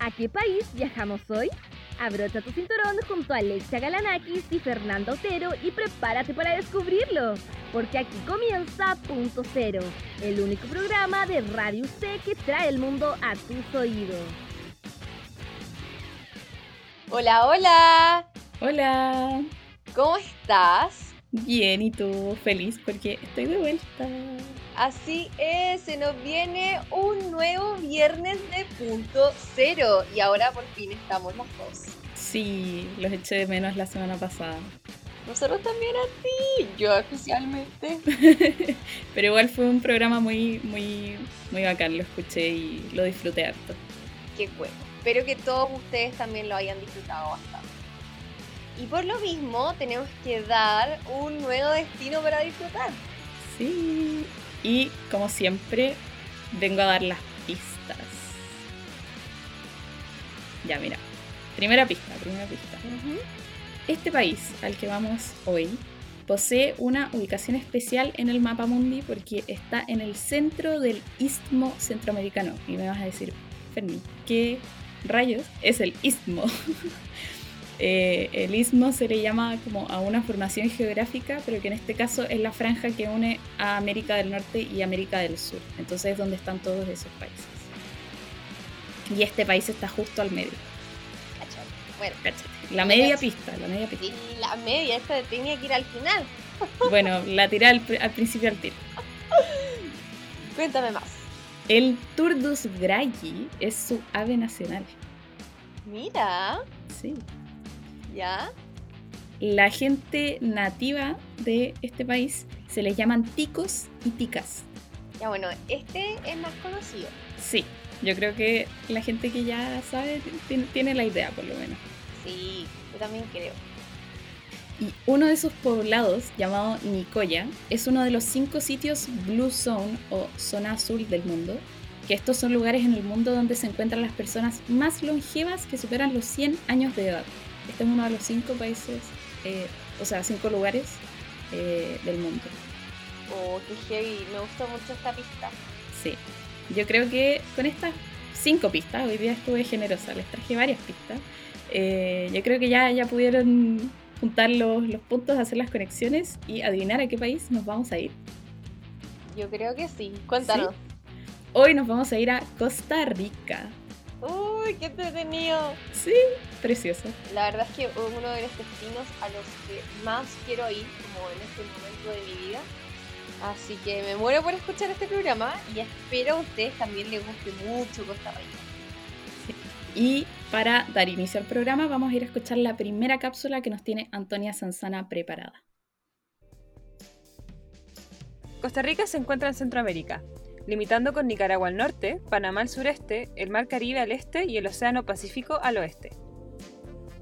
¿A qué país viajamos hoy? Abrocha tu cinturón junto a Alexia Galanakis y Fernando Otero y prepárate para descubrirlo, porque aquí comienza Punto Cero, el único programa de Radio C que trae el mundo a tus oídos. Hola, hola. Hola. ¿Cómo estás? Bien, ¿y tú? Feliz porque estoy de vuelta. Así es, se nos viene un nuevo viernes de punto cero y ahora por fin estamos los dos. Sí, los eché de menos la semana pasada. Nosotros también a ti, yo especialmente. Pero igual fue un programa muy, muy, muy bacán, lo escuché y lo disfruté harto. Qué bueno. Espero que todos ustedes también lo hayan disfrutado bastante. Y por lo mismo tenemos que dar un nuevo destino para disfrutar. Sí, y como siempre, vengo a dar las pistas. Ya, mira. Primera pista, primera pista. Este país al que vamos hoy posee una ubicación especial en el mapa mundi porque está en el centro del istmo centroamericano. Y me vas a decir, Fermi, ¿qué rayos es el istmo? Eh, el istmo se le llama como a una formación geográfica, pero que en este caso es la franja que une a América del Norte y América del Sur. Entonces es donde están todos esos países. Y este país está justo al medio. Bueno, La media pista, la media pista. Y la media, esta tenía que ir al final. Bueno, la tiré al, principio al tiro. Cuéntame más. El Turdus grayi es su ave nacional. Mira. Sí. ¿Ya? La gente nativa de este país se les llaman ticos y ticas. Ya bueno, este es más conocido. Sí, yo creo que la gente que ya sabe tiene, la idea por lo menos. Sí, yo también creo. Y uno de sus poblados, llamado Nicoya, es uno de los cinco sitios Blue Zone o zona azul del mundo, que estos son lugares en el mundo donde se encuentran las personas más longevas que superan los 100 años de edad. Este es uno de los cinco países, eh, o sea, cinco lugares eh, del mundo. Oh, qué heavy, me gustó mucho esta pista. Sí, yo creo que con estas cinco pistas, hoy día estuve generosa, les traje varias pistas. Eh, yo creo que ya, ya pudieron juntar los, los, puntos, hacer las conexiones y adivinar a qué país nos vamos a ir. Yo creo que sí, cuéntanos. Hoy nos vamos a ir a Costa Rica. ¡Uy, qué entretenido! Sí, precioso. La verdad es que es uno de los destinos a los que más quiero ir, como en este momento de mi vida. Así que me muero por escuchar este programa y espero a ustedes también les guste mucho Costa Rica. Y para dar inicio al programa vamos a ir a escuchar la primera cápsula que nos tiene Antonia Sanzana preparada. Costa Rica se encuentra en Centroamérica, limitando con Nicaragua al norte, Panamá al sureste, el Mar Caribe al este y el Océano Pacífico al oeste.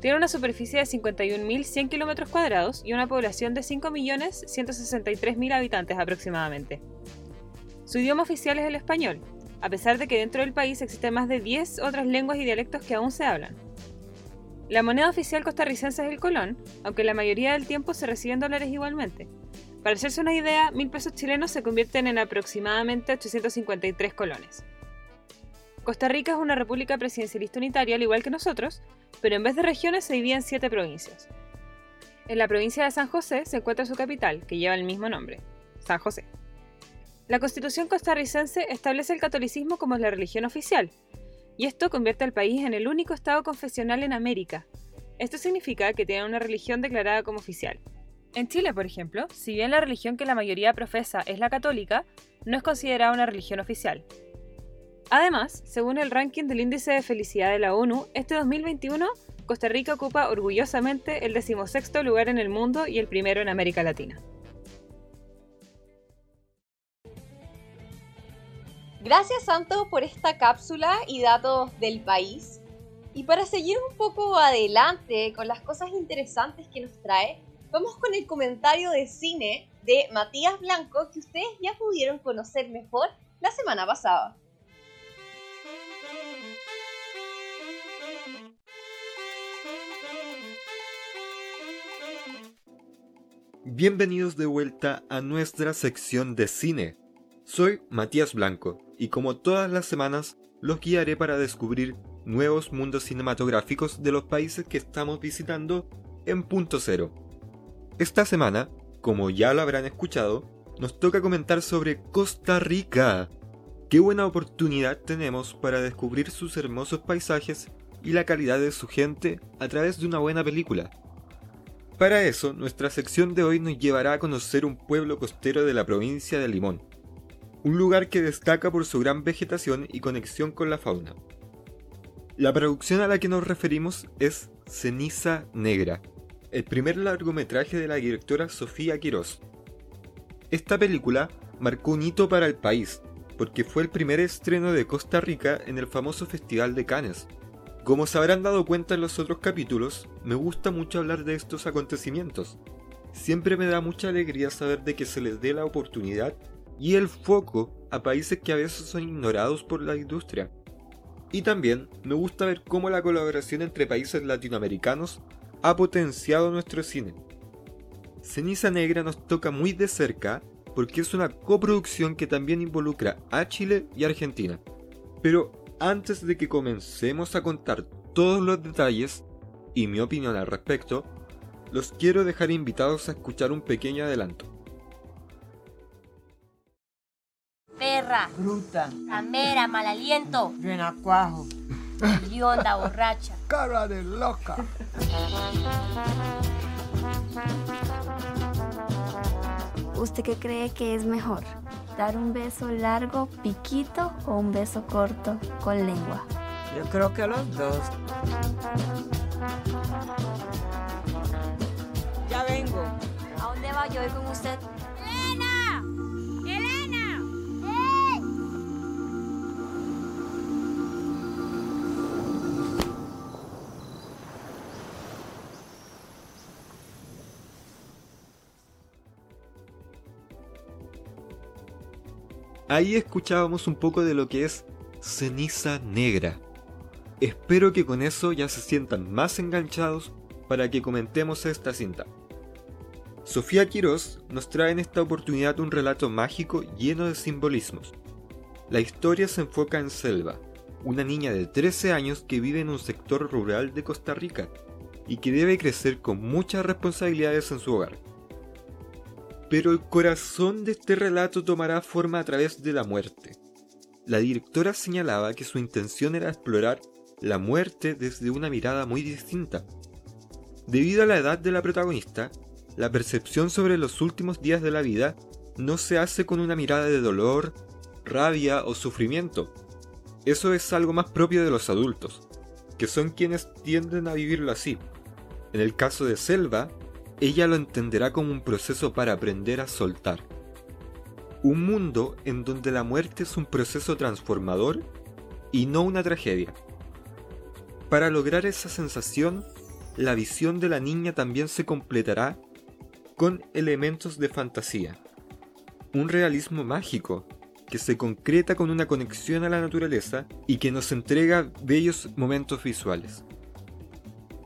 Tiene una superficie de 51.100 km cuadrados y una población de 5.163.000 habitantes aproximadamente. Su idioma oficial es el español, a pesar de que dentro del país existen más de 10 otras lenguas y dialectos que aún se hablan. La moneda oficial costarricense es el colón, aunque la mayoría del tiempo se reciben dólares igualmente. Para hacerse una idea, mil pesos chilenos se convierten en aproximadamente 853 colones. Costa Rica es una república presidencialista unitaria al igual que nosotros, pero en vez de regiones se divide en siete provincias. En la provincia de San José se encuentra su capital, que lleva el mismo nombre, San José. La constitución costarricense establece el catolicismo como la religión oficial, y esto convierte al país en el único estado confesional en América. Esto significa que tiene una religión declarada como oficial. En Chile, por ejemplo, si bien la religión que la mayoría profesa es la católica, no es considerada una religión oficial. Además, según el ranking del Índice de Felicidad de la ONU, este 2021 Costa Rica ocupa orgullosamente el decimosexto lugar en el mundo y el primero en América Latina. Gracias Santo por esta cápsula y datos del país. Y para seguir un poco adelante con las cosas interesantes que nos trae, vamos con el comentario de cine de Matías Blanco que ustedes ya pudieron conocer mejor la semana pasada. Bienvenidos de vuelta a nuestra sección de cine. Soy Matías Blanco y como todas las semanas los guiaré para descubrir nuevos mundos cinematográficos de los países que estamos visitando en punto cero. Esta semana, como ya lo habrán escuchado, nos toca comentar sobre Costa Rica. Qué buena oportunidad tenemos para descubrir sus hermosos paisajes y la calidad de su gente a través de una buena película. Para eso, nuestra sección de hoy nos llevará a conocer un pueblo costero de la provincia de Limón, un lugar que destaca por su gran vegetación y conexión con la fauna. La producción a la que nos referimos es Ceniza Negra, el primer largometraje de la directora Sofía Quirós. Esta película marcó un hito para el país, porque fue el primer estreno de Costa Rica en el famoso Festival de Cannes. Como se habrán dado cuenta en los otros capítulos, me gusta mucho hablar de estos acontecimientos. Siempre me da mucha alegría saber de que se les dé la oportunidad y el foco a países que a veces son ignorados por la industria. Y también me gusta ver cómo la colaboración entre países latinoamericanos ha potenciado nuestro cine. Ceniza Negra nos toca muy de cerca porque es una coproducción que también involucra a Chile y Argentina. Pero antes de que comencemos a contar todos los detalles y mi opinión al respecto, los quiero dejar invitados a escuchar un pequeño adelanto. Perra, Bruta, ramera, mal aliento, renacuajo, onda borracha. cara de loca. ¿Usted qué cree que es mejor? ¿Dar un beso largo, piquito o un beso corto, con lengua? Yo creo que los dos. Ya vengo. ¿A dónde va? Yo voy con usted. Ahí escuchábamos un poco de lo que es ceniza negra. Espero que con eso ya se sientan más enganchados para que comentemos esta cinta. Sofía Quirós nos trae en esta oportunidad un relato mágico lleno de simbolismos. La historia se enfoca en Selva, una niña de 13 años que vive en un sector rural de Costa Rica y que debe crecer con muchas responsabilidades en su hogar. Pero el corazón de este relato tomará forma a través de la muerte. La directora señalaba que su intención era explorar la muerte desde una mirada muy distinta. Debido a la edad de la protagonista, la percepción sobre los últimos días de la vida no se hace con una mirada de dolor, rabia o sufrimiento. Eso es algo más propio de los adultos, que son quienes tienden a vivirlo así. En el caso de Selva, ella lo entenderá como un proceso para aprender a soltar. Un mundo en donde la muerte es un proceso transformador y no una tragedia. Para lograr esa sensación, la visión de la niña también se completará con elementos de fantasía. Un realismo mágico que se concreta con una conexión a la naturaleza y que nos entrega bellos momentos visuales.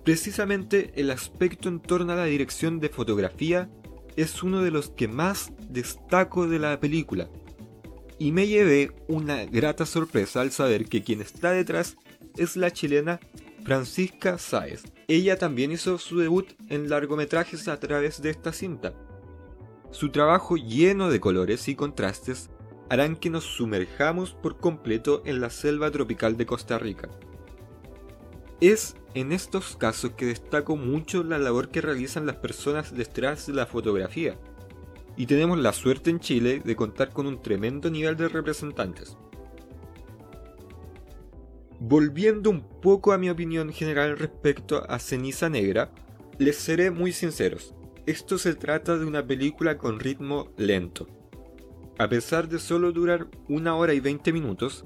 Precisamente el aspecto en torno a la dirección de fotografía es uno de los que más destaco de la película. Y me llevé una grata sorpresa al saber que quien está detrás es la chilena Francisca Sáez. Ella también hizo su debut en largometrajes a través de esta cinta. Su trabajo lleno de colores y contrastes harán que nos sumerjamos por completo en la selva tropical de Costa Rica. Es en estos casos que destaco mucho la labor que realizan las personas detrás de la fotografía. Y tenemos la suerte en Chile de contar con un tremendo nivel de representantes. Volviendo un poco a mi opinión general respecto a Ceniza Negra, les seré muy sinceros. Esto se trata de una película con ritmo lento. A pesar de solo durar una hora y 20 minutos,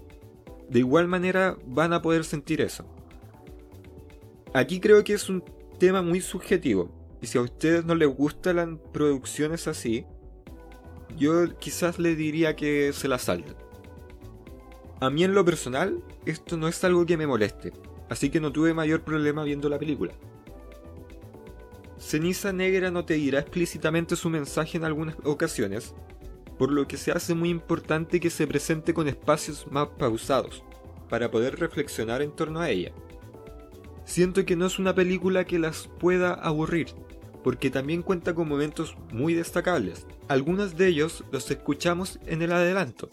de igual manera van a poder sentir eso. Aquí creo que es un tema muy subjetivo. Y si a ustedes no les gustan las producciones así, yo quizás les diría que se la salten. A mí en lo personal, esto no es algo que me moleste, así que no tuve mayor problema viendo la película. Ceniza Negra no te dirá explícitamente su mensaje en algunas ocasiones, por lo que se hace muy importante que se presente con espacios más pausados, para poder reflexionar en torno a ella. Siento que no es una película que las pueda aburrir, porque también cuenta con momentos muy destacables. Algunos de ellos los escuchamos en el adelanto.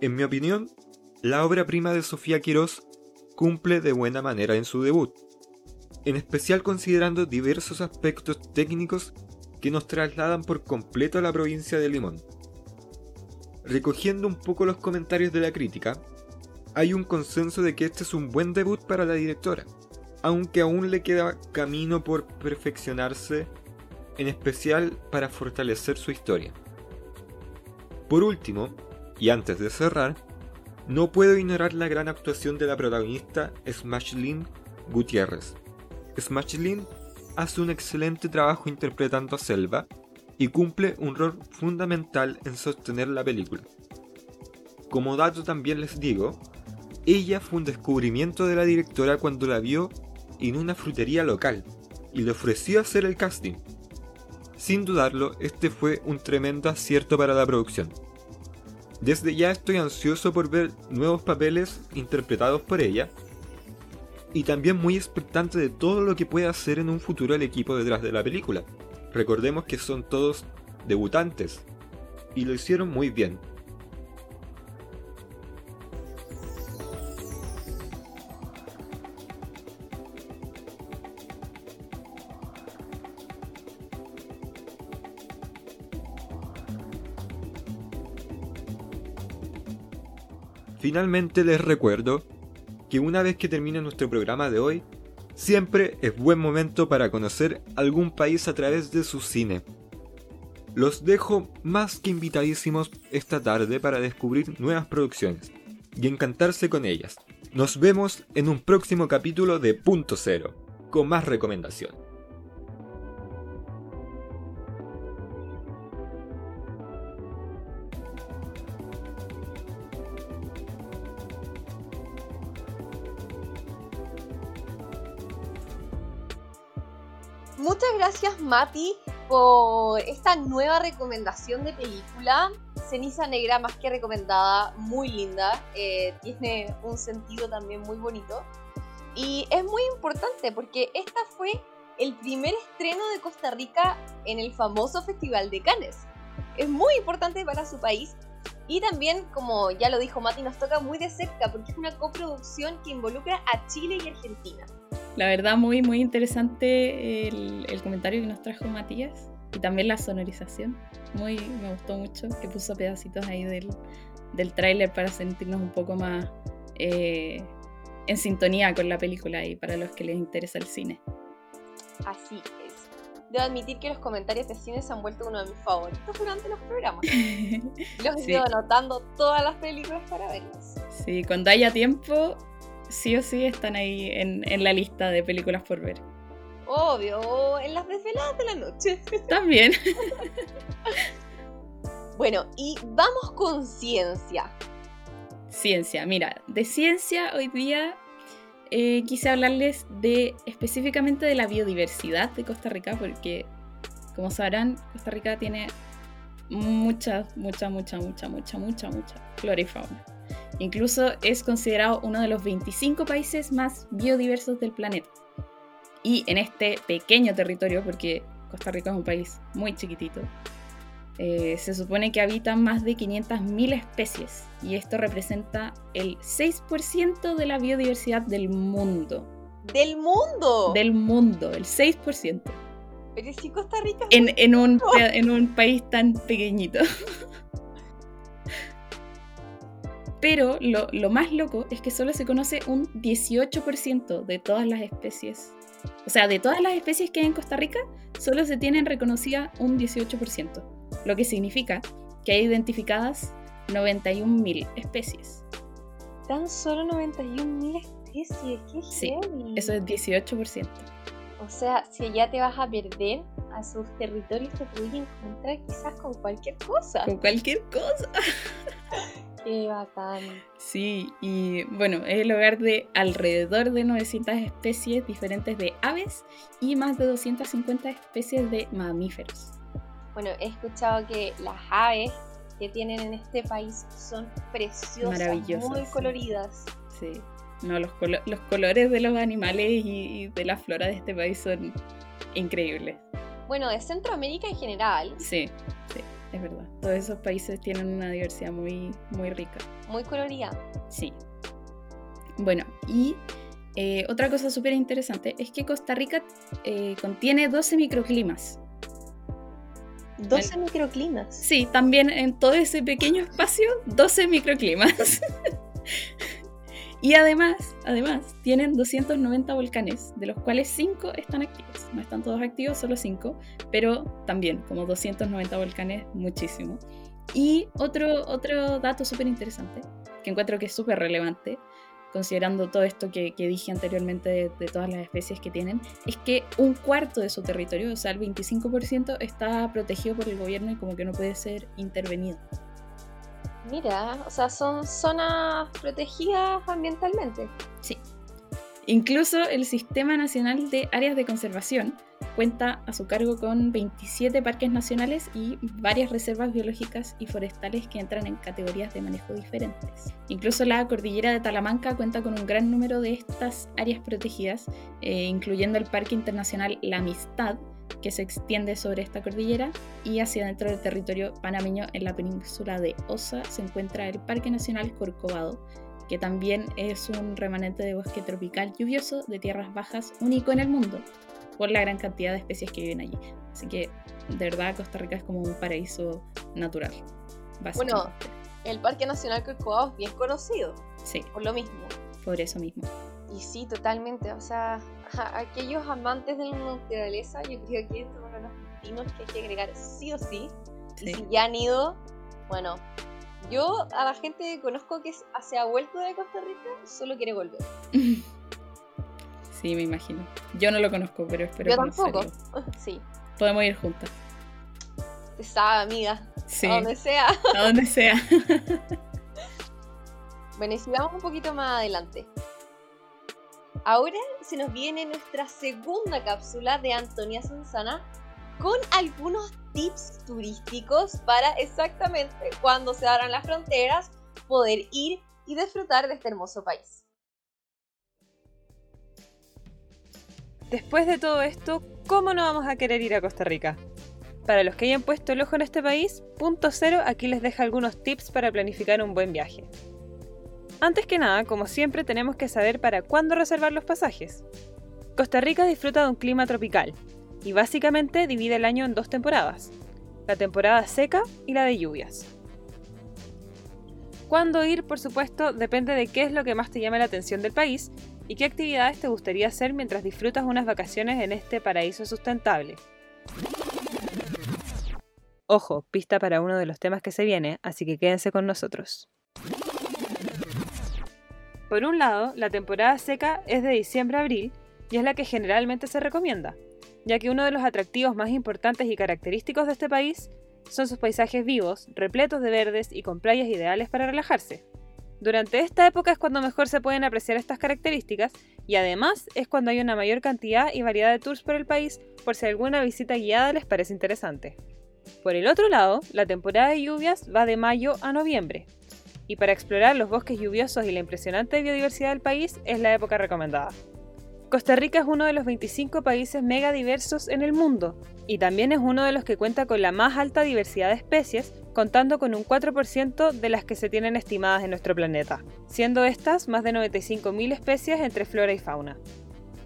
En mi opinión, la obra prima de Sofía Quirós cumple de buena manera en su debut, en especial considerando diversos aspectos técnicos que nos trasladan por completo a la provincia de Limón. Recogiendo un poco los comentarios de la crítica, hay un consenso de que este es un buen debut para la directora, aunque aún le queda camino por perfeccionarse, en especial para fortalecer su historia. Por último, y antes de cerrar, no puedo ignorar la gran actuación de la protagonista Smashlyn Gutiérrez. Smashlyn hace un excelente trabajo interpretando a Selva y cumple un rol fundamental en sostener la película. Como dato también les digo, ella fue un descubrimiento de la directora cuando la vio en una frutería local y le ofreció hacer el casting. Sin dudarlo, este fue un tremendo acierto para la producción. Desde ya estoy ansioso por ver nuevos papeles interpretados por ella y también muy expectante de todo lo que puede hacer en un futuro el equipo detrás de la película. Recordemos que son todos debutantes y lo hicieron muy bien. Finalmente les recuerdo que una vez que termine nuestro programa de hoy, siempre es buen momento para conocer algún país a través de su cine. Los dejo más que invitadísimos esta tarde para descubrir nuevas producciones y encantarse con ellas. Nos vemos en un próximo capítulo de Punto Cero, con más recomendación. Gracias Mati por esta nueva recomendación de película. Ceniza Negra más que recomendada, muy linda, eh, tiene un sentido también muy bonito. Y es muy importante porque esta fue el primer estreno de Costa Rica en el famoso Festival de Cannes. Es muy importante para su país y también, como ya lo dijo Mati, nos toca muy de cerca porque es una coproducción que involucra a Chile y Argentina. La verdad, muy, muy interesante el, el comentario que nos trajo Matías y también la sonorización. Muy, me gustó mucho que puso pedacitos ahí del, del tráiler para sentirnos un poco más eh, en sintonía con la película y para los que les interesa el cine. Así es. Debo admitir que los comentarios de cine se han vuelto uno de mis favoritos durante los programas. Los he Sí. ido anotando todas las películas para verlas. Sí, cuando haya tiempo, sí o sí están ahí en, en la lista de películas por ver. Obvio, o en las desveladas de la noche. También. Bueno, y vamos con ciencia. Ciencia, mira, de ciencia hoy día eh, quise hablarles de específicamente de la biodiversidad de Costa Rica, porque como sabrán, Costa Rica tiene mucha, mucha, mucha, mucha, mucha, mucha, mucha flora y fauna. Incluso es considerado uno de los 25 países más biodiversos del planeta. Y en este pequeño territorio, porque Costa Rica es un país muy chiquitito, eh, se supone que habitan más de 500.000 especies y esto representa el 6% de la biodiversidad del mundo. ¡Del mundo! Del mundo, el 6%. Pero si Costa Rica es En, en un, en un país tan pequeñito. Pero lo, lo más loco es que solo se conoce un 18% de todas las especies. O sea, de todas las especies que hay en Costa Rica, solo se tienen reconocida un 18%. Lo que significa que hay identificadas 91.000 especies. tan solo 91.000 especies. ¡Qué Sí, heavy! Eso es 18%. O sea, si allá te vas a perder a sus territorios, te puedes encontrar quizás con cualquier cosa. Con cualquier cosa. ¡Qué bacán! Sí, y bueno, es el hogar de alrededor de 900 especies diferentes de aves y más de 250 especies de mamíferos. Bueno, he escuchado que las aves que tienen en este país son preciosas, muy sí. coloridas. Sí. No, los, colo- los colores de los animales y, y de la flora de este país son increíbles. Bueno, de Centroamérica en general, Sí, sí, es verdad. Todos esos países tienen una diversidad muy, muy rica. muy colorida. Sí. Bueno, y eh, otra cosa súper interesante es que Costa Rica eh, contiene 12 microclimas. 12 microclimas. Sí, también en todo ese pequeño espacio, 12 microclimas. y además, además, tienen 290 volcanes, de los cuales 5 están activos. No están todos activos, solo 5, pero también como 290 volcanes, muchísimo. Y otro, otro dato súper interesante, que encuentro que es súper relevante, considerando todo esto que, que dije anteriormente de, de todas las especies que tienen, es que un cuarto de su territorio, o sea, el 25%, está protegido por el gobierno y como que no puede ser intervenido. Mira, o sea, son zonas protegidas ambientalmente. Sí. Incluso el Sistema Nacional de Áreas de Conservación cuenta a su cargo con 27 parques nacionales y varias reservas biológicas y forestales que entran en categorías de manejo diferentes. Incluso la cordillera de Talamanca cuenta con un gran número de estas áreas protegidas, eh, incluyendo el Parque Internacional La Amistad, que se extiende sobre esta cordillera, y hacia dentro del territorio panameño en la península de Osa se encuentra el Parque Nacional Corcovado, que también es un remanente de bosque tropical lluvioso de tierras bajas único en el mundo, por la gran cantidad de especies que viven allí. Así que, de verdad, Costa Rica es como un paraíso natural. Bueno, el Parque Nacional Corcovado es bien conocido, sí, por lo mismo. por eso mismo. Y sí, totalmente. O sea, a aquellos amantes de la naturaleza, yo creo que son los destinos que hay que agregar sí o sí. Y si ya han ido, bueno, yo a la gente que conozco que se ha vuelto de Costa Rica, solo quiere volver. Sí, me imagino. Yo no lo conozco, pero espero yo conocerlo. tampoco. Sí, Podemos ir juntas. te sabe, amiga. Sí, A donde sea. a donde sea. Bueno, y si vamos un poquito más adelante. Ahora se nos viene nuestra segunda cápsula de Antonia Sanzana con algunos tips turísticos para exactamente cuando se abran las fronteras poder ir y disfrutar de este hermoso país. Después de todo esto, ¿cómo no vamos a querer ir a Costa Rica? Para los que hayan puesto el ojo en este país, punto cero aquí les deja algunos tips para planificar un buen viaje. Antes que nada, como siempre, tenemos que saber para cuándo reservar los pasajes. Costa Rica disfruta de un clima tropical y básicamente divide el año en dos temporadas, la temporada seca y la de lluvias. Cuándo ir, por supuesto, depende de qué es lo que más te llama la atención del país y qué actividades te gustaría hacer mientras disfrutas unas vacaciones en este paraíso sustentable. Ojo, pista para uno de los temas que se viene, así que quédense con nosotros. Por un lado, la temporada seca es de diciembre a abril y es la que generalmente se recomienda, ya que uno de los atractivos más importantes y característicos de este país son sus paisajes vivos, repletos de verdes y con playas ideales para relajarse. Durante esta época es cuando mejor se pueden apreciar estas características y además es cuando hay una mayor cantidad y variedad de tours por el país por si alguna visita guiada les parece interesante. Por el otro lado, la temporada de lluvias va de mayo a noviembre, y para explorar los bosques lluviosos y la impresionante biodiversidad del país es la época recomendada. Costa Rica es uno de los 25 países mega diversos en el mundo, y también es uno de los que cuenta con la más alta diversidad de especies, contando con un 4% de las que se tienen estimadas en nuestro planeta, siendo estas más de 95.000 especies entre flora y fauna.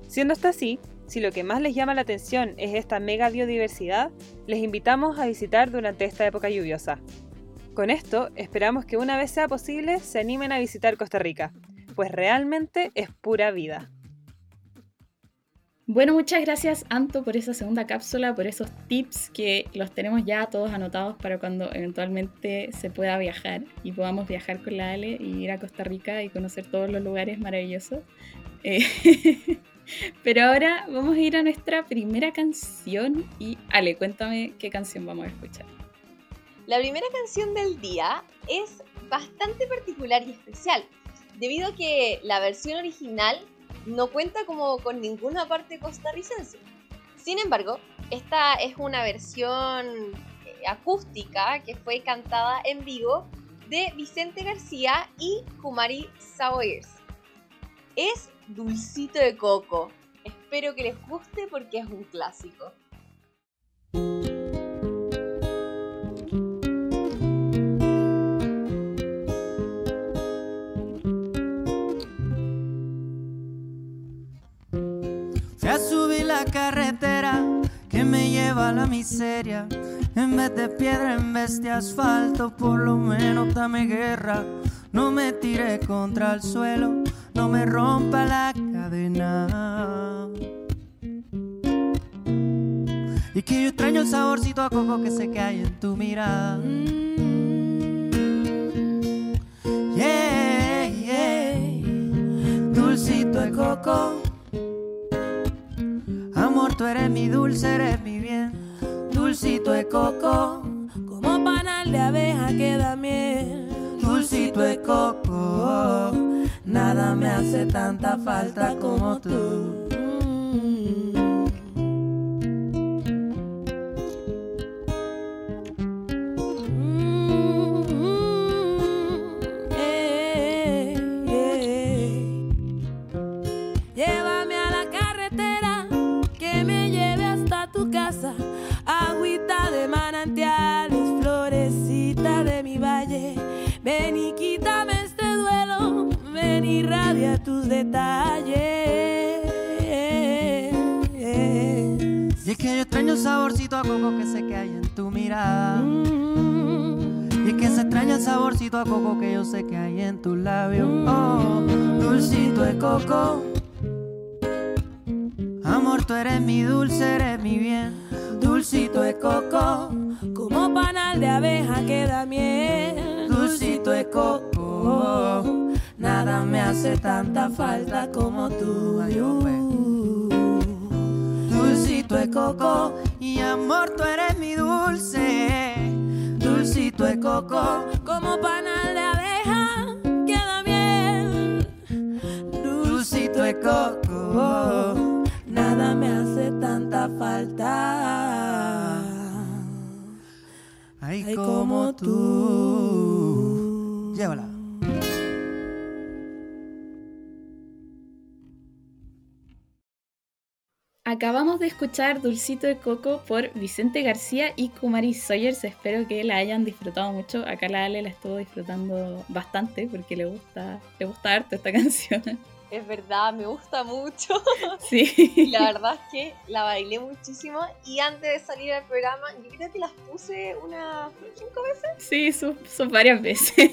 Siendo esto así, si lo que más les llama la atención es esta mega biodiversidad, les invitamos a visitar durante esta época lluviosa. Con esto, esperamos que una vez sea posible se animen a visitar Costa Rica, pues realmente es pura vida. Bueno, muchas gracias Anto por esa segunda cápsula, por esos tips que los tenemos ya todos anotados para cuando eventualmente se pueda viajar y podamos viajar con la Ale y ir a Costa Rica y conocer todos los lugares maravillosos. Eh, pero ahora vamos a ir a nuestra primera canción y Ale, cuéntame qué canción vamos a escuchar. La primera canción del día es bastante particular y especial, debido a que la versión original no cuenta como con ninguna parte costarricense. Sin embargo, esta es una versión acústica que fue cantada en vivo de Vicente García y Kumari Sawyers. Es Dulcito de Coco. Espero que les guste porque es un clásico. Carretera que me lleva a la miseria. En vez de piedra, en vez de asfalto, por lo menos dame guerra. No me tire contra el suelo, no me rompa la cadena. Y que yo extraño el saborcito a coco que que hay en tu mirada. Yeah. Dulcito de coco. Amor, tú eres mi dulce, eres mi bien. Dulcito de coco. Como panal de abeja que da miel. Dulcito de coco. Nada me hace tanta falta como tú. Tus detalles. Y es que yo extraño el saborcito a coco que sé que hay en tu mirada. Y es que se extraña el saborcito a coco que yo sé que hay en tus labios. Oh, dulcito de coco. Amor, tú eres mi dulce, eres mi bien. Dulcito de coco. Como panal de abeja que da miel. Dulcito de coco. Nada me hace tanta falta como tú. Dulcito de coco. Y amor, tú eres mi dulce. Dulcito de coco. Como panal de abeja que da miel. Dulcito de coco. Nada me hace tanta falta. Ay, como tú. Llévala. Acabamos de escuchar Dulcito de Coco por Vicente García y Kumari Sawyers. Espero que la hayan disfrutado mucho. Acá la Ale la estuvo disfrutando bastante porque le gusta, le gusta harto esta canción. Es verdad, me gusta mucho. Sí. Y la verdad es que la bailé muchísimo. Y antes de salir al programa, yo creo que las puse unas cinco veces. Sí, son, son varias veces.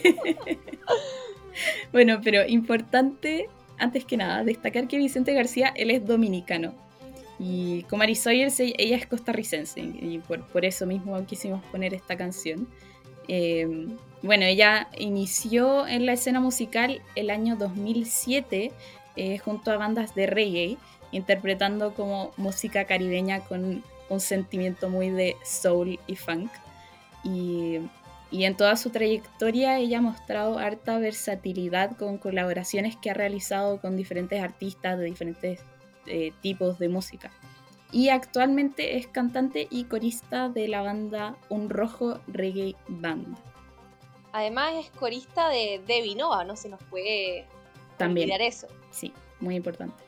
bueno, pero importante, antes que nada, destacar que Vicente García, él es dominicano. Y Kumari Sawyers, ella es costarricense. Y por, por eso mismo quisimos poner esta canción. Eh, bueno, ella inició en la escena musical el año 2007 eh, junto a bandas de reggae, interpretando como música caribeña con un sentimiento muy de soul y funk. Y, y en toda su trayectoria ella ha mostrado harta versatilidad con colaboraciones que ha realizado con diferentes artistas de diferentes eh, tipos de música. Y actualmente es cantante y corista de la banda Un Rojo Reggae Band. Además es corista de Debbie Nova, no se nos puede También. olvidar eso. Sí, muy importante.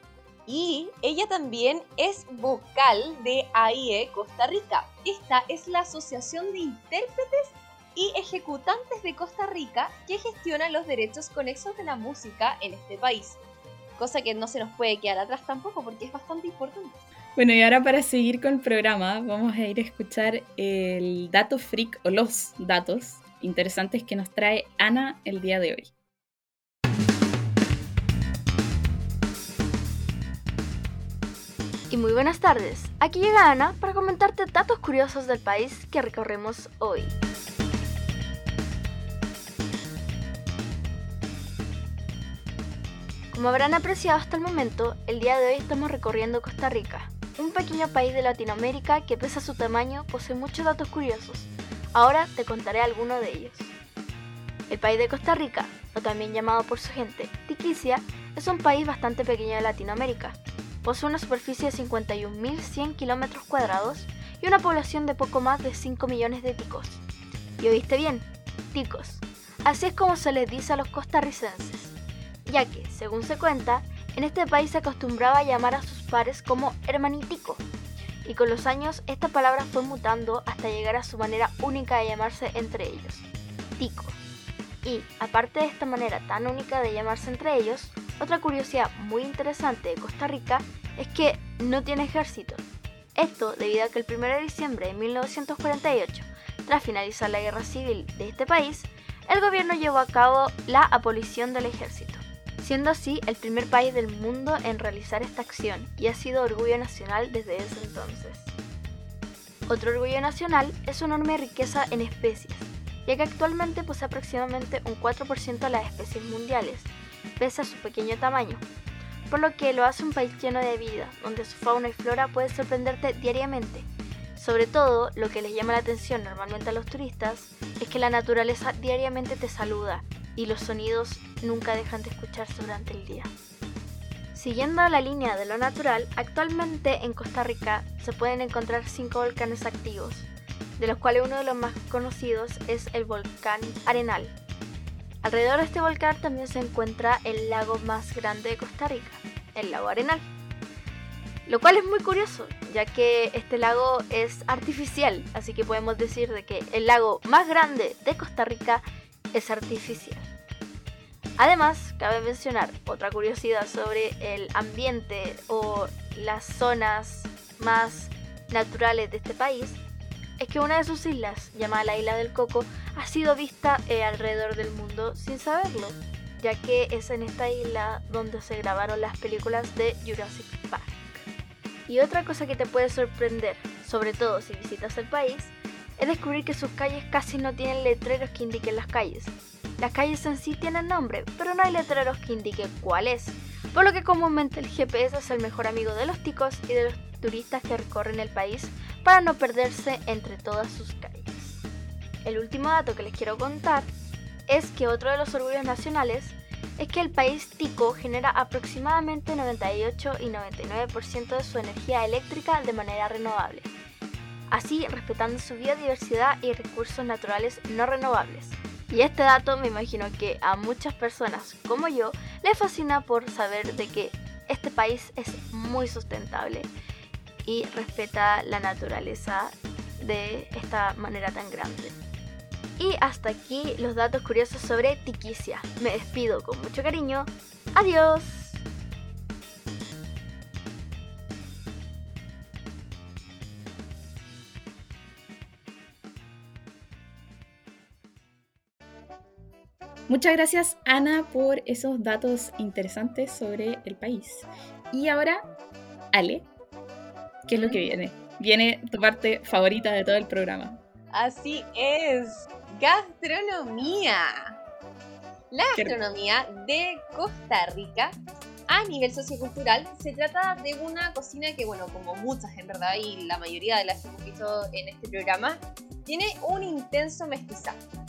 Y ella también es vocal de AIE Costa Rica. Esta es la Asociación de Intérpretes y Ejecutantes de Costa Rica que gestiona los derechos conexos de la música en este país. Cosa que no se nos puede quedar atrás tampoco porque es bastante importante. Bueno, y ahora para seguir con el programa, vamos a ir a escuchar el dato freak o los datos interesantes que nos trae Ana el día de hoy. Y muy buenas tardes. Aquí llega Ana para comentarte datos curiosos del país que recorremos hoy. Como habrán apreciado hasta el momento, el día de hoy estamos recorriendo Costa Rica, un pequeño país de Latinoamérica que pese a su tamaño posee muchos datos curiosos. Ahora te contaré algunos de ellos. El país de Costa Rica, o también llamado por su gente Tiquicia, es un país bastante pequeño de Latinoamérica. Posee una superficie de 51.100 kilómetros cuadrados y una población de poco más de 5 millones de ticos. Y oíste bien, ticos. Así es como se les dice a los costarricenses, ya que, según se cuenta, en este país se acostumbraba a llamar a sus pares como hermanitico, y con los años esta palabra fue mutando hasta llegar a su manera única de llamarse entre ellos, tico. Y, aparte de esta manera tan única de llamarse entre ellos, otra curiosidad muy interesante de Costa Rica es que no tiene ejército. Esto debido a que el 1 de diciembre de 1948, tras finalizar la guerra civil de este país, el gobierno llevó a cabo la abolición del ejército, siendo así el primer país del mundo en realizar esta acción y ha sido orgullo nacional desde ese entonces. Otro orgullo nacional es su enorme riqueza en especies, ya que actualmente posee aproximadamente un 4% de las especies mundiales, pese a su pequeño tamaño, por lo que lo hace un país lleno de vida, donde su fauna y flora puede sorprenderte diariamente. Sobre todo, lo que les llama la atención normalmente a los turistas es que la naturaleza diariamente te saluda y los sonidos nunca dejan de escucharse durante el día. Siguiendo la línea de lo natural, actualmente en Costa Rica se pueden encontrar cinco volcanes activos, de los cuales uno de los más conocidos es el volcán Arenal. Alrededor de este volcán también se encuentra el lago más grande de Costa Rica, el lago Arenal. Lo cual es muy curioso, ya que este lago es artificial, así que podemos decir de que el lago más grande de Costa Rica es artificial. Además, cabe mencionar otra curiosidad sobre el ambiente o las zonas más naturales de este país, es que una de sus islas, llamada la Isla del Coco, ha sido vista eh, alrededor del mundo sin saberlo, ya que es en esta isla donde se grabaron las películas de Jurassic Park. Y otra cosa que te puede sorprender, sobre todo si visitas el país, es descubrir que sus calles casi no tienen letreros que indiquen las calles. Las calles en sí tienen nombre, pero no hay letreros que indiquen cuál es, por lo que comúnmente el GPS es el mejor amigo de los ticos y de los turistas que recorren el país para no perderse entre todas sus calles. El último dato que les quiero contar es que otro de los orgullos nacionales es que el país tico genera aproximadamente 98 y 99% de su energía eléctrica de manera renovable, así respetando su biodiversidad y recursos naturales no renovables. Y este dato me imagino que a muchas personas como yo les fascina por saber de que este país es muy sustentable y respeta la naturaleza de esta manera tan grande. Y hasta aquí los datos curiosos sobre Tiquicia. Me despido con mucho cariño. Adiós. Muchas gracias Ana por esos datos interesantes sobre el país. Y ahora, Ale, ¿qué es lo que viene? Viene tu parte favorita de todo el programa. Así es, gastronomía. La gastronomía de Costa Rica a nivel sociocultural se trata de una cocina que, bueno, como muchas en verdad y la mayoría de las que hemos visto en este programa, tiene un intenso mestizaje.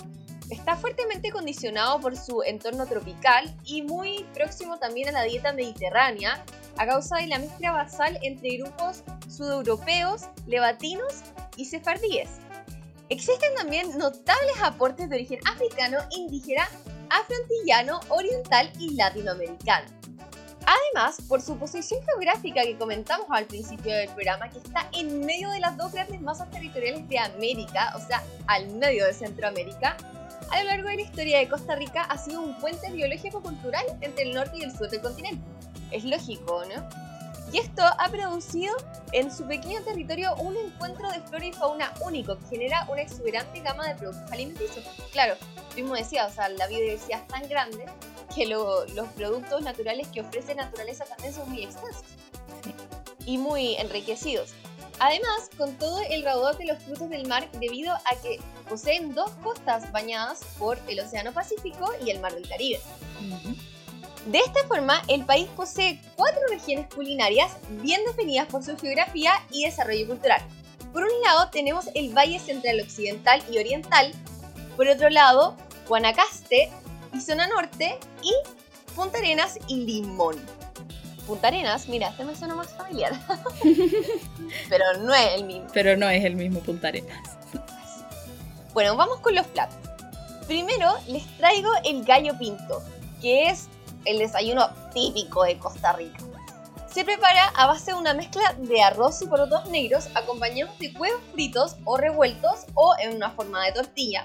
Está fuertemente condicionado por su entorno tropical y muy próximo también a la dieta mediterránea a causa de la mezcla basal entre grupos sudeuropeos, levatinos y sefardíes. Existen también notables aportes de origen africano, indígena, afroantillano, oriental y latinoamericano. Además, por su posición geográfica que comentamos al principio del programa, que está en medio de las dos grandes masas territoriales de América, o sea, al medio de Centroamérica, a lo largo de la historia de Costa Rica ha sido un puente biológico-cultural entre el norte y el sur del continente. Es lógico, ¿no? Y esto ha producido en su pequeño territorio un encuentro de flora y fauna único que genera una exuberante gama de productos alimenticios. Claro, mismo decía, o sea, la biodiversidad es tan grande que los productos naturales que ofrece naturaleza también son muy extensos y muy enriquecidos. Además, con todo el raudor de los frutos del mar debido a que poseen dos costas bañadas por el Océano Pacífico y el Mar del Caribe. De esta forma, el país posee cuatro regiones culinarias bien definidas por su geografía y desarrollo cultural. Por un lado tenemos el Valle Central Occidental y Oriental, por otro lado Guanacaste y Zona Norte y Punta Arenas y Limón. Punta Arenas, mira, este me suena más familiar. Pero no es el mismo. Pero no es el mismo Punta Arenas. Bueno, vamos con los platos. Primero les traigo el gallo pinto, que es el desayuno típico de Costa Rica. Se prepara a base de una mezcla de arroz y porotos negros acompañados de huevos fritos o revueltos o en una forma de tortilla,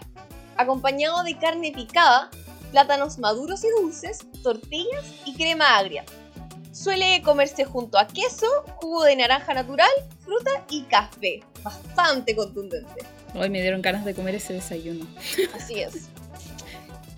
acompañado de carne picada, plátanos maduros y dulces, tortillas y crema agria. Suele comerse junto a queso, jugo de naranja natural, fruta y café. Bastante contundente. Hoy me dieron ganas de comer ese desayuno. Así es.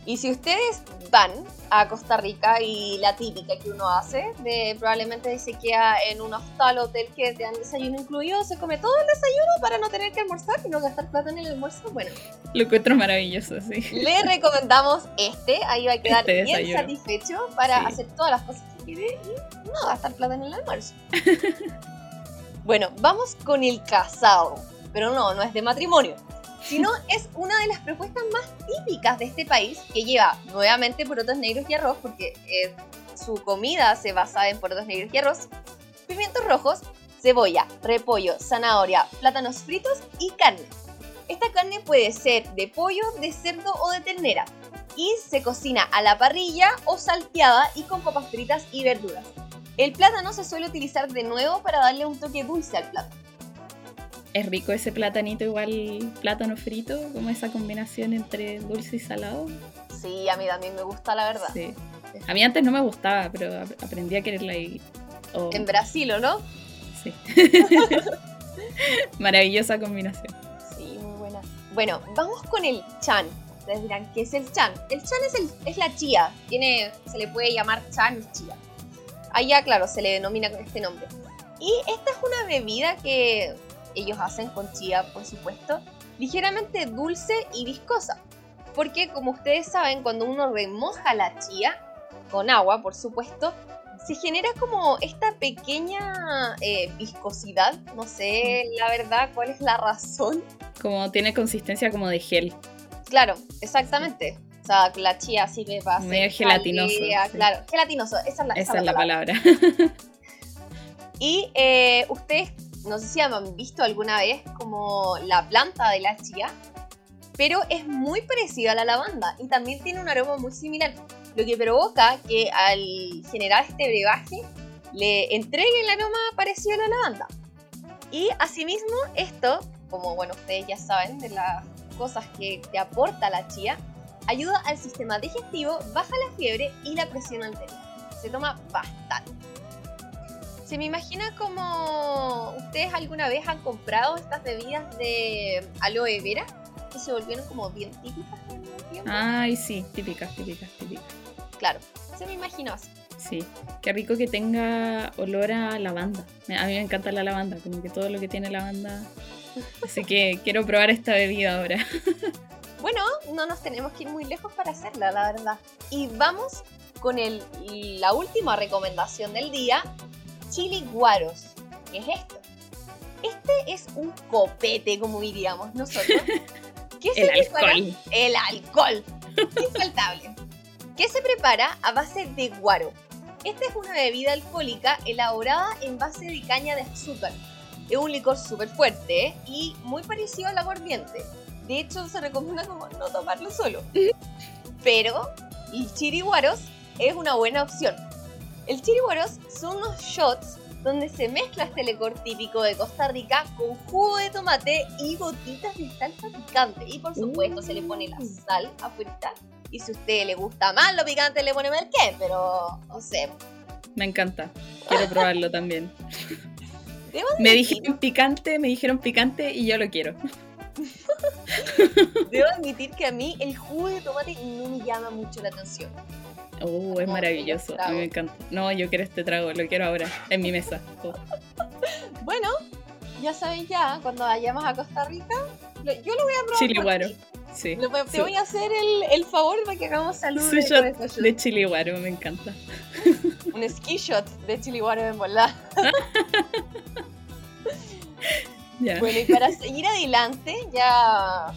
Y si ustedes van a Costa Rica y la típica que uno hace, de probablemente se queda en un hostal hotel que te dan desayuno incluido, se come todo el desayuno para no tener que almorzar y no gastar plata en el almuerzo, bueno. Lo encuentro maravilloso, sí. Le recomendamos este, ahí va a quedar Este bien satisfecho para Sí. hacer todas las cosas que quiere y no gastar plata en el almuerzo. bueno, vamos con el casado, pero no, no es de matrimonio, sino es una de las propuestas más típicas de este país que lleva nuevamente porotos negros y arroz, porque eh, su comida se basa en porotos negros y arroz, pimientos rojos, cebolla, repollo, zanahoria, plátanos fritos y carne. Esta carne puede ser de pollo, de cerdo o de ternera y se cocina a la parrilla o salteada y con papas fritas y verduras. El plátano se suele utilizar de nuevo para darle un toque dulce al plato. Es rico ese platanito igual plátano frito, como esa combinación entre dulce y salado. Sí, a mí también me gusta la verdad. Sí. A mí antes no me gustaba, pero ap- aprendí a quererla y... oh, En Brasil, ¿o no? sí. Maravillosa combinación. Bueno, vamos con el chan. Ustedes dirán, ¿qué es el chan? El chan es, el, es la chía. Tiene, se le puede llamar chan y chía. Allá, claro, se le denomina con este nombre. Y esta es una bebida que ellos hacen con chía, por supuesto, ligeramente dulce y viscosa. Porque, como ustedes saben, cuando uno remoja la chía, con agua, por supuesto, se genera como esta pequeña eh, viscosidad. No sé, la verdad, cuál es la razón. Como tiene consistencia como de gel. Claro, exactamente. O sea, la chía sirve para hacer Medio gelatinoso, jalea, sí. Claro, gelatinoso, esa es la, Esa es la palabra. Y eh, ustedes, no sé si han visto alguna vez como la planta de la chía, pero es muy parecida a la lavanda y también tiene un aroma muy similar, lo que provoca que al generar este brebaje le entregue el aroma parecido a la lavanda. Y asimismo, esto, como bueno, ustedes ya saben de las cosas que te aporta la chía, ayuda al sistema digestivo, baja la fiebre y la presión arterial. Se toma bastante. Se me imagina como ustedes alguna vez han comprado estas bebidas de aloe vera que se volvieron como bien típicas en tiempo. Ay, sí, típicas, típicas, típicas. Claro, se me imaginó así. Sí, qué rico que tenga olor a lavanda. A mí me encanta la lavanda, como que todo lo que tiene lavanda. Así que quiero probar esta bebida ahora. Bueno, no nos tenemos que ir muy lejos para hacerla, la verdad. Y vamos con el, la última recomendación del día, chili guaros. ¿Qué es esto? Este es un copete, como diríamos nosotros. ¿Qué se El prepara? alcohol. El alcohol. Infaltable. Que se prepara a base de guaro. Esta es una bebida alcohólica elaborada en base de caña de azúcar. Es un licor súper fuerte y muy parecido al aguardiente. De hecho, se recomienda como no tomarlo solo. Pero el chiriguaros es una buena opción. El chiriguaros son unos shots donde se mezcla este licor típico de Costa Rica con jugo de tomate y gotitas de salsa picante. Y por supuesto se le pone la sal afuera. Y si a usted le gusta más lo picante, le pone qué, pero no sé. Me encanta. Quiero probarlo también. Debo Me dijeron picante, me dijeron picante y yo lo quiero. Debo admitir que a mí el jugo de tomate no me llama mucho la atención. Oh, es maravilloso. A mí me encanta. No, yo quiero este trago, lo quiero ahora, en mi mesa. Oh. Bueno, ya saben ya, cuando vayamos a Costa Rica, yo lo voy a probar. Chili por guaro. Sí. Lo te Su- voy a hacer el, el favor para que hagamos salud de, shot de chili guaro, me encanta. Un ski shot de chili guaro en bola. Ya. Bueno, y para seguir adelante, ya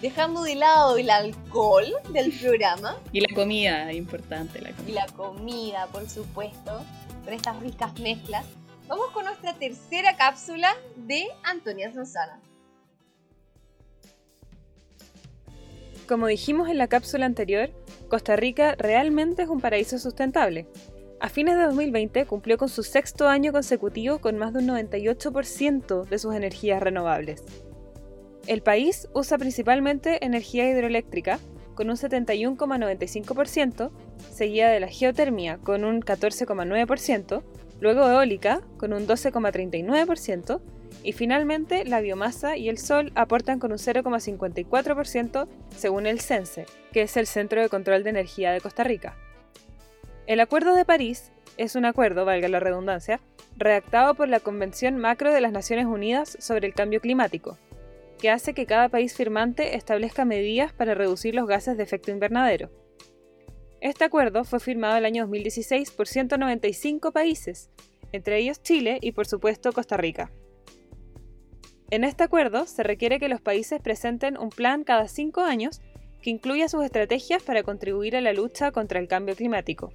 dejando de lado el alcohol del programa Y la comida, importante la y comida. la comida, por supuesto, con estas ricas mezclas, vamos con nuestra tercera cápsula de Antonia Sanzana. Como dijimos en la cápsula anterior, Costa Rica realmente es un paraíso sustentable. A fines de 2020 cumplió con su sexto año consecutivo con más de un 98% de sus energías renovables. El país usa principalmente energía hidroeléctrica, con un 71,95%, seguida de la geotermia, con un 14,9%, luego eólica, con un 12,39%, y finalmente la biomasa y el sol aportan con un 0,54% según el CENSE, que es el Centro de Control de Energía de Costa Rica. El Acuerdo de París es un acuerdo, valga la redundancia, redactado por la Convención Macro de las Naciones Unidas sobre el Cambio Climático, que hace que cada país firmante establezca medidas para reducir los gases de efecto invernadero. Este acuerdo fue firmado el año 2016 por 195 países, entre ellos Chile y por supuesto Costa Rica. En este acuerdo se requiere que los países presenten un plan cada cinco años que incluya sus estrategias para contribuir a la lucha contra el cambio climático.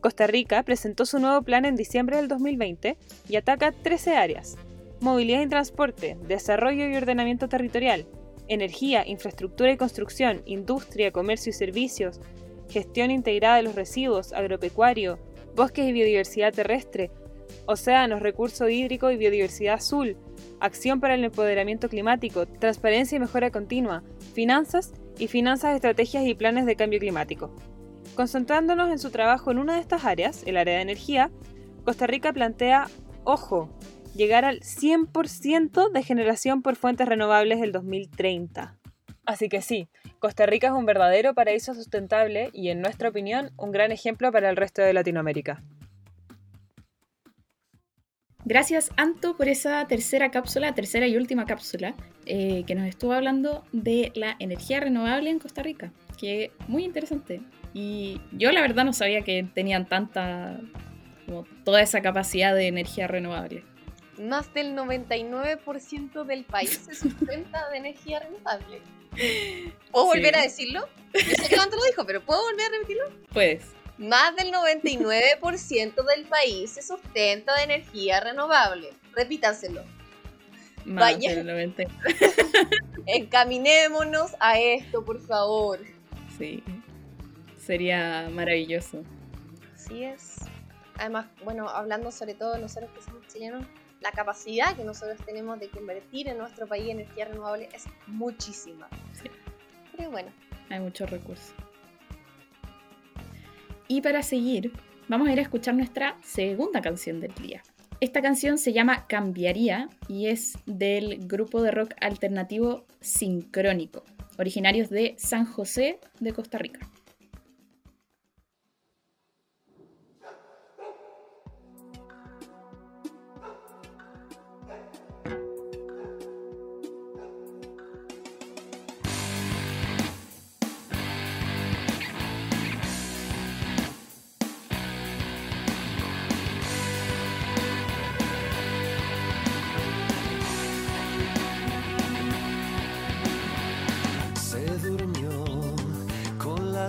Costa Rica presentó su nuevo plan en diciembre del 2020 y ataca 13 áreas. Movilidad y transporte, desarrollo y ordenamiento territorial, energía, infraestructura y construcción, industria, comercio y servicios, gestión integrada de los residuos, agropecuario, bosques y biodiversidad terrestre, océanos, recurso hídrico y biodiversidad azul, acción para el empoderamiento climático, transparencia y mejora continua, finanzas y finanzas, estrategias y planes de cambio climático. Concentrándonos en su trabajo en una de estas áreas, el área de energía, Costa Rica plantea, ojo, llegar al 100% de generación por fuentes renovables el 2030. Así que sí, Costa Rica es un verdadero paraíso sustentable y, en nuestra opinión, un gran ejemplo para el resto de Latinoamérica. Gracias, Anto, por esa tercera cápsula, tercera y última cápsula, eh, que nos estuvo hablando de la energía renovable en Costa Rica, que muy interesante. Y yo la verdad no sabía que tenían tanta, como toda esa capacidad de energía renovable. Más del 99% del país se sustenta de energía renovable. ¿Puedo Sí. volver a decirlo? Yo sé que Anto lo dijo, pero ¿puedo volver a repetirlo? Pues, Más del 99% del país se sustenta de energía renovable. Repítanselo. más Vaya. del 90. Encaminémonos a esto, por favor. Sí, sería maravilloso. Así es. Además, bueno, hablando sobre todo de nosotros que somos chilenos, la capacidad que nosotros tenemos de convertir en nuestro país energía renovable es muchísima. Sí. Pero bueno, Hay muchos recursos. Y para seguir, vamos a ir a escuchar nuestra segunda canción del día. Esta canción se llama Cambiaría y es del grupo de rock alternativo Sincrónico, originarios de San José de Costa Rica.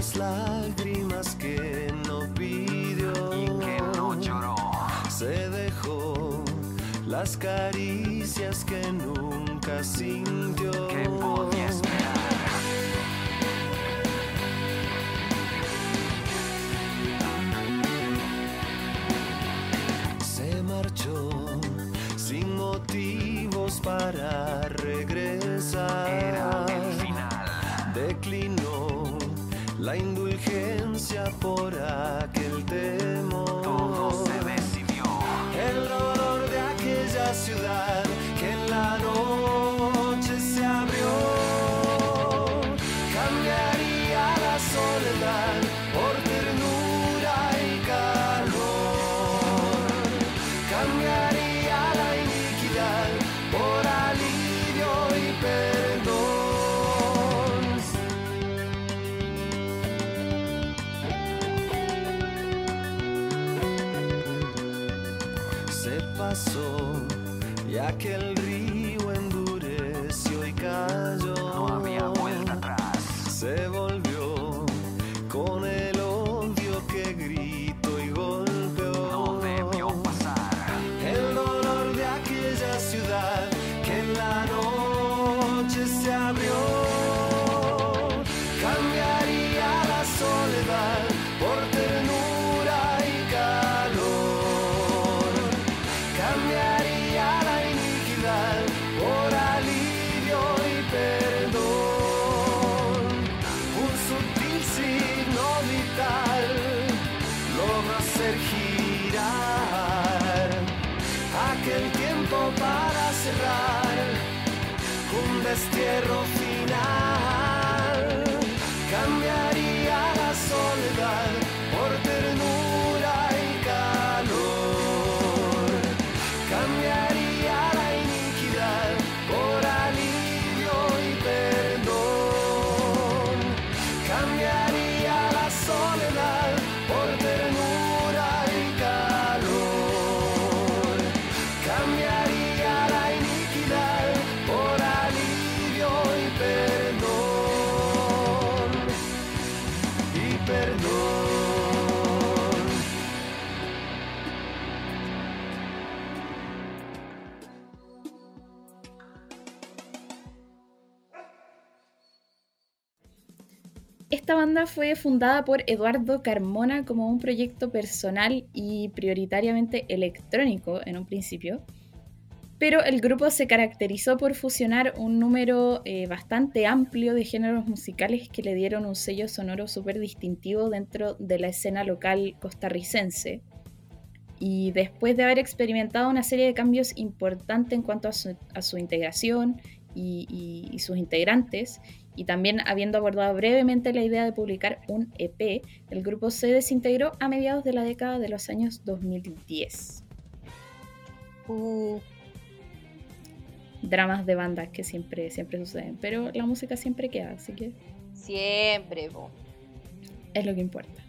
Las lágrimas que no pidió y que no lloró. Se dejó las caricias que nunca sintió. Que podía esperar. Se marchó sin motivos para por banda fue fundada por Eduardo Carmona como un proyecto personal y prioritariamente electrónico en un principio, pero el grupo se caracterizó por fusionar un número eh, bastante amplio de géneros musicales que le dieron un sello sonoro súper distintivo dentro de la escena local costarricense. Y después de haber experimentado una serie de cambios importantes en cuanto a su, integración y sus integrantes, y también habiendo abordado brevemente la idea de publicar un EP, el grupo se desintegró a mediados de la década de los años 2010. Uh, Dramas de bandas que siempre, siempre suceden, pero la música siempre queda, así que siempre, po. es lo que importa.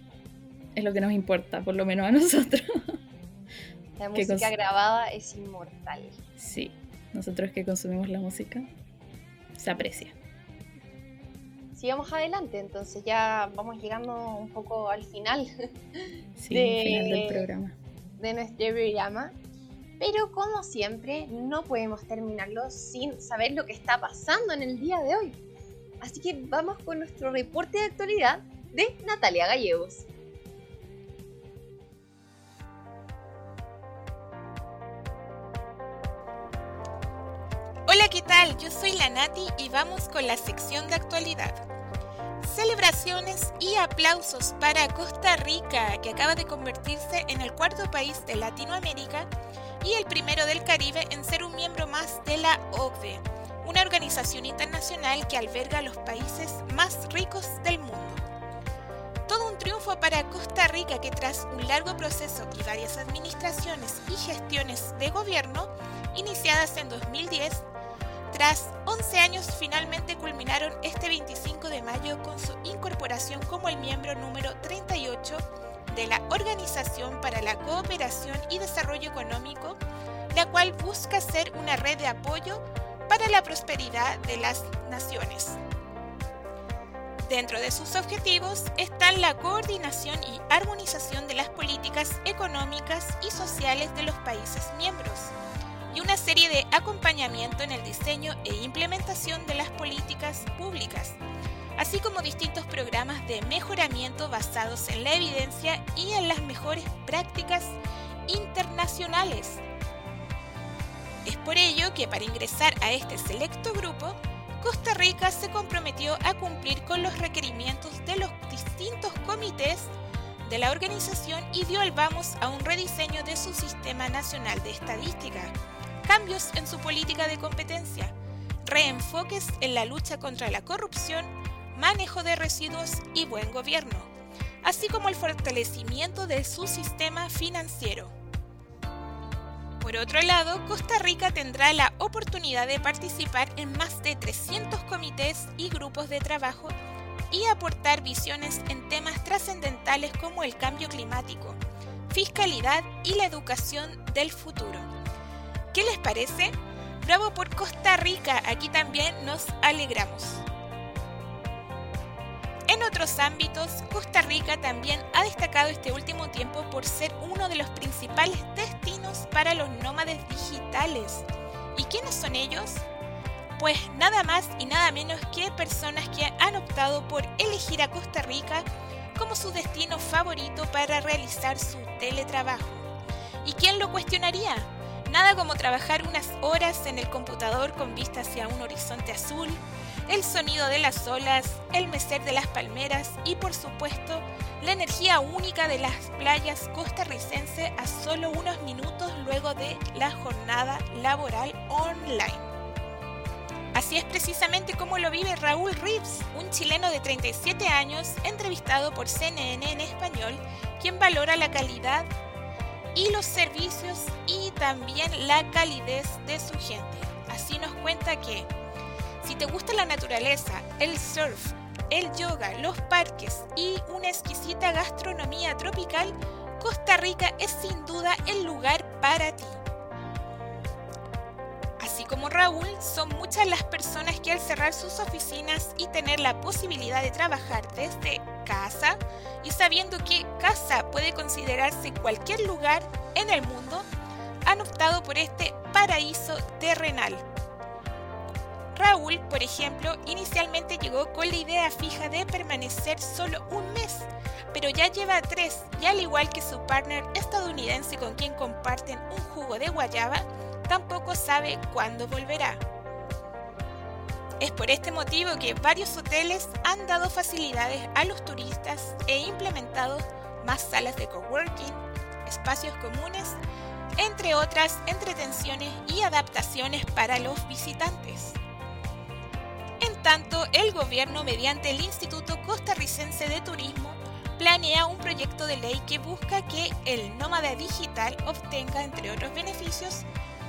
Es lo que nos importa, por lo menos a nosotros. La ¿Qué música grabada es inmortal. Sí, nosotros que consumimos la música, se aprecia. Sigamos adelante, entonces ya vamos llegando un poco al final Sí, De- al final del programa. de nuestro programa. Pero como siempre, no podemos terminarlo sin saber lo que está pasando en el día de hoy. Así que vamos con nuestro reporte de actualidad de Natalia Gallegos. Hola, ¿qué tal? Yo soy la Nati y vamos con la sección de actualidad. Celebraciones y aplausos para Costa Rica, que acaba de convertirse en el cuarto país de Latinoamérica y el primero del Caribe en ser un miembro más de la OCDE, una organización internacional que alberga los países más ricos del mundo. Todo un triunfo para Costa Rica que tras un largo proceso y varias administraciones y gestiones de gobierno iniciadas en 2010, tras 11 años finalmente culminaron este 25 de mayo con su incorporación como el miembro número 38 de la Organización para la Cooperación y Desarrollo Económico, la cual busca ser una red de apoyo para la prosperidad de las naciones. Dentro de sus objetivos están la coordinación y armonización de las políticas económicas y sociales de los países miembros y una serie de acompañamiento en el diseño e implementación de las políticas públicas, así como distintos programas de mejoramiento basados en la evidencia y en las mejores prácticas internacionales. Es por ello que para ingresar a este selecto grupo, Costa Rica se comprometió a cumplir con los requerimientos de los distintos comités de la organización y dio el vamos a un rediseño de su Sistema Nacional de Estadística, cambios en su política de competencia, reenfoques en la lucha contra la corrupción, manejo de residuos y buen gobierno, así como el fortalecimiento de su sistema financiero. Por otro lado, Costa Rica tendrá la oportunidad de participar en más de 300 comités y grupos de trabajo y aportar visiones en temas trascendentales como el cambio climático, fiscalidad y la educación del futuro. ¿Qué les parece? Bravo por Costa Rica, aquí también nos alegramos. En otros ámbitos, Costa Rica también ha destacado este último tiempo por ser uno de los principales destinos para los nómades digitales. ¿Y quiénes son ellos? Pues nada más y nada menos que personas que han optado por elegir a Costa Rica como su destino favorito para realizar su teletrabajo. ¿Y quién lo cuestionaría? Nada como trabajar unas horas en el computador con vista hacia un horizonte azul, el sonido de las olas, el mecer de las palmeras y por supuesto la energía única de las playas costarricenses a solo unos minutos luego de la jornada laboral online. Así es precisamente como lo vive Raúl Reeves, un chileno de 37 años entrevistado por CNN en español, quien valora la calidad y los servicios y también la calidez de su gente. Así nos cuenta que si te gusta la naturaleza, el surf, el yoga, los parques y una exquisita gastronomía tropical, Costa Rica es sin duda el lugar para ti. Como Raúl, son muchas las personas que al cerrar sus oficinas y tener la posibilidad de trabajar desde casa y sabiendo que casa puede considerarse cualquier lugar en el mundo, han optado por este paraíso terrenal. Raúl, por ejemplo, inicialmente llegó con la idea fija de permanecer solo un mes, pero ya lleva tres y al igual que su partner estadounidense con quien comparten un jugo de guayaba, tampoco sabe cuándo volverá. Es por este motivo que varios hoteles han dado facilidades a los turistas e implementado más salas de coworking, espacios comunes, entre otras entretenciones y adaptaciones para los visitantes. En tanto, el gobierno, mediante el Instituto Costarricense de Turismo, planea un proyecto de ley que busca que el nómada digital obtenga, entre otros beneficios,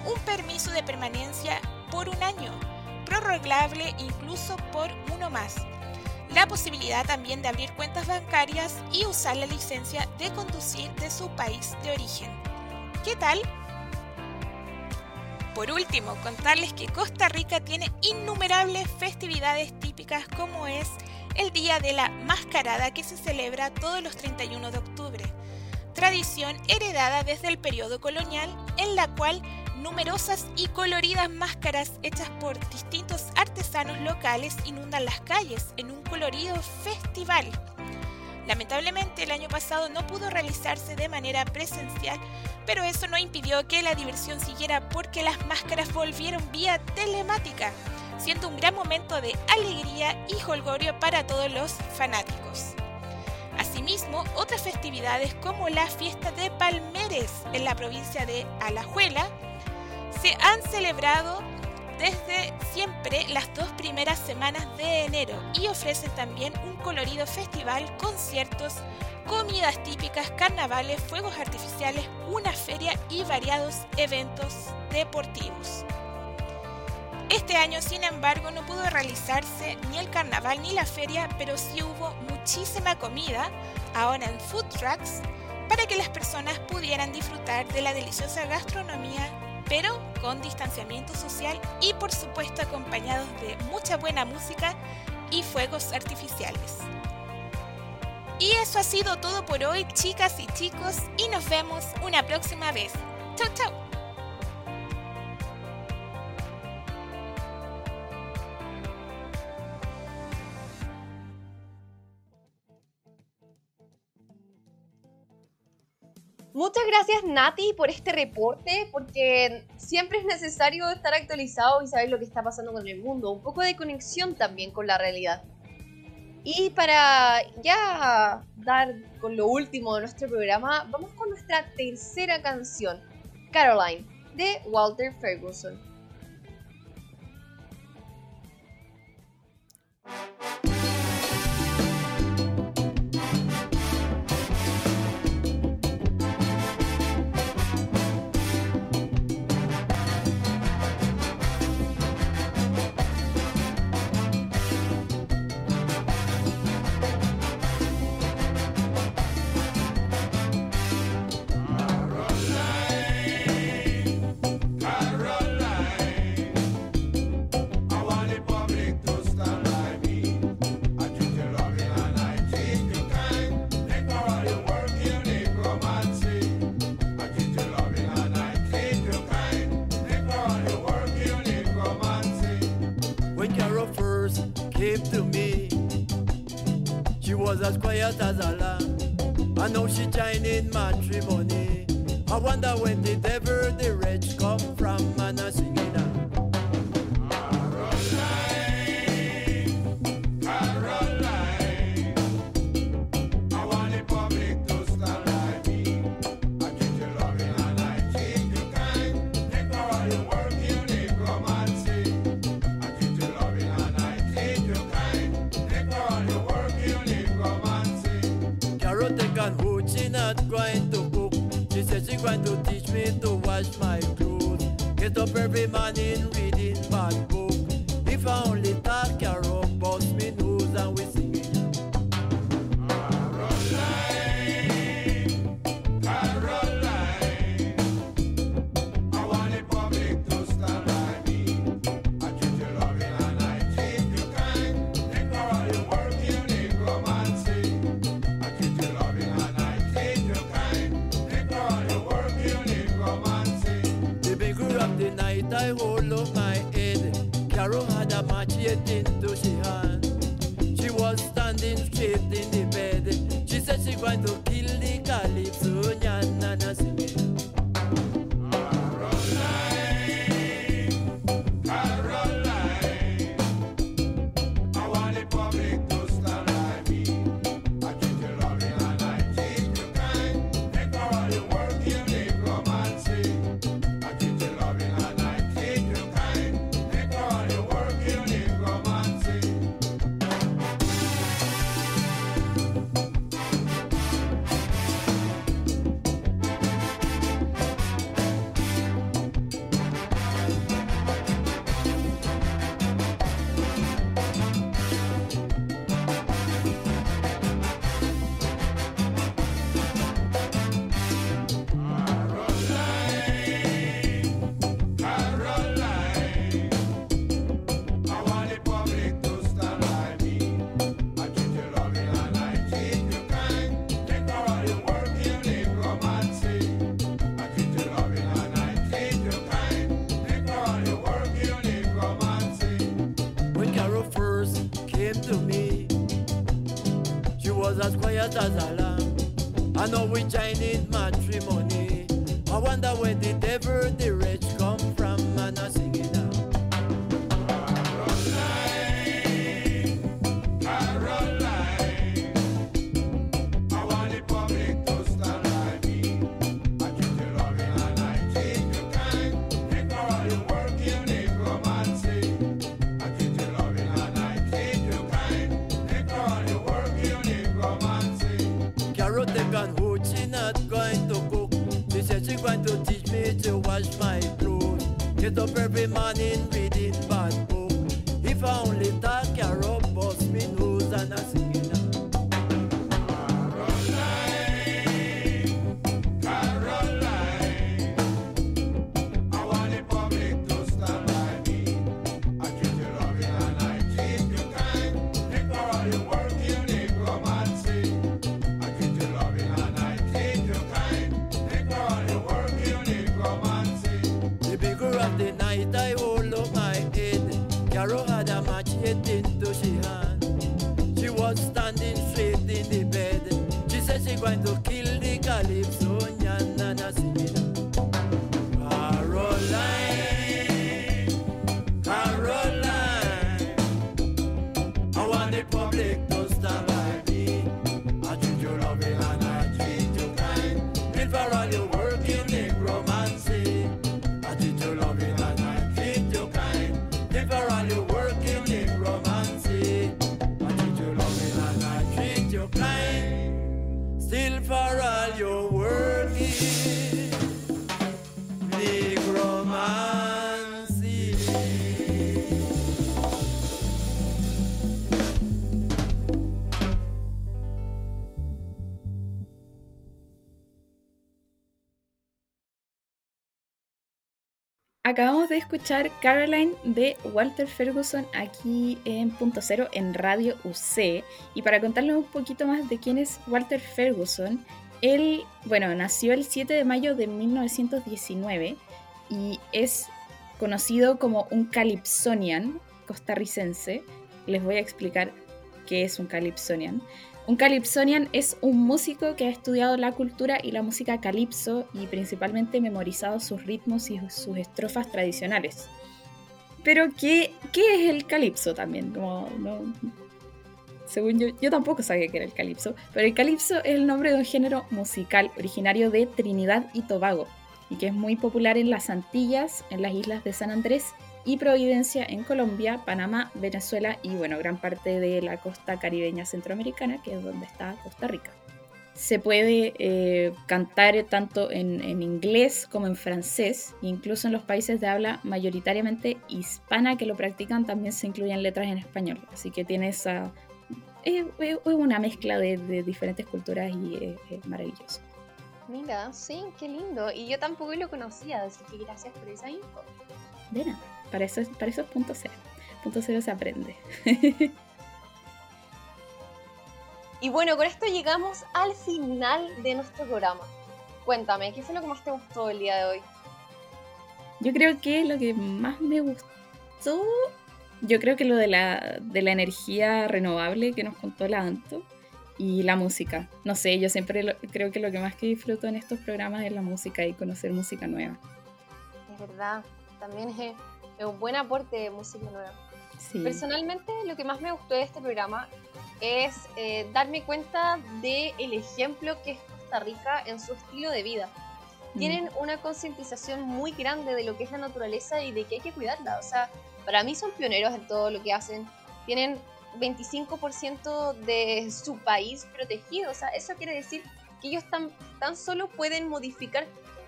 un permiso de permanencia por un año, prorrogable incluso por uno más. La posibilidad también de abrir cuentas bancarias y usar la licencia de conducir de su país de origen. ¿Qué tal? Por último, contarles que Costa Rica tiene innumerables festividades típicas como es el Día de la Mascarada que se celebra todos los 31 de octubre, tradición heredada desde el periodo colonial en la cual numerosas y coloridas máscaras hechas por distintos artesanos locales inundan las calles en un colorido festival. Lamentablemente el año pasado no pudo realizarse de manera presencial, pero eso no impidió que la diversión siguiera porque las máscaras volvieron vía telemática, siendo un gran momento de alegría y holgorio para todos los fanáticos. Asimismo, otras festividades como la fiesta de Palmeres en la provincia de Alajuela se han celebrado desde siempre las dos primeras semanas de enero y ofrecen también un colorido festival, conciertos, comidas típicas, carnavales, fuegos artificiales, una feria y variados eventos deportivos. Este año, sin embargo, no pudo realizarse ni el carnaval ni la feria, pero sí hubo muchísima comida, ahora en food trucks, para que las personas pudieran disfrutar de la deliciosa gastronomía pero con distanciamiento social y por supuesto acompañados de mucha buena música y fuegos artificiales. Y eso ha sido todo por hoy, chicas y chicos, y nos vemos una próxima vez. Chau, chau. Muchas gracias Nati por este reporte, porque siempre es necesario estar actualizado y saber lo que está pasando con el mundo, un poco de conexión también con la realidad. Y para ya dar con lo último de nuestro programa, vamos con nuestra tercera canción, Caroline, de Walter Ferguson. garden wonder where the devil, the all your work Acabamos de escuchar Caroline de Walter Ferguson aquí en Punto Cero en Radio UC. Y para contarles un poquito más de quién es Walter Ferguson, él, bueno, nació el 7 de mayo de 1919 y es conocido como un calypsonian costarricense. Les voy a explicar qué es un calypsonian. Un calypsonian es un músico que ha estudiado la cultura y la música calipso y principalmente memorizado sus ritmos y sus estrofas tradicionales. Pero, ¿qué, qué es el calipso también? Como, no- según yo, yo tampoco sabía que era el calipso, pero el calipso es el nombre de un género musical originario de Trinidad y Tobago y que es muy popular en las Antillas, en las islas de San Andrés y Providencia en Colombia, Panamá, Venezuela y bueno, gran parte de la costa caribeña centroamericana, que es donde está Costa Rica. se puede eh, cantar tanto en, en inglés como en francés, incluso en los países de habla mayoritariamente hispana que lo practican también se incluyen letras en español, así que tiene esa... Es es una mezcla de, de diferentes culturas y es, es maravilloso. Mira, sí, qué lindo. Y yo tampoco lo conocía, así que gracias por esa info. De nada, para eso, es- para eso es punto cero. Punto cero se aprende. Y bueno, con esto llegamos al final de nuestro programa. Cuéntame, ¿qué fue lo que más te gustó el día de hoy? Yo creo que lo que más me gustó, yo creo que lo de la, de la energía renovable que nos contó la Anto y la música. No sé, yo siempre lo- creo que lo que más que disfruto en estos programas es la música y conocer música nueva. Es verdad, también es, es un buen aporte de música nueva. Sí. Personalmente, lo que más me gustó de este programa es eh, darme cuenta del el ejemplo que es Costa Rica en su estilo de vida. Tienen una concientización muy grande de lo que es la naturaleza y de que hay que cuidarla. O sea, para mí son pioneros en todo lo que hacen. Tienen 25% de su país protegido. O sea, eso quiere decir que ellos tan, tan solo pueden modificar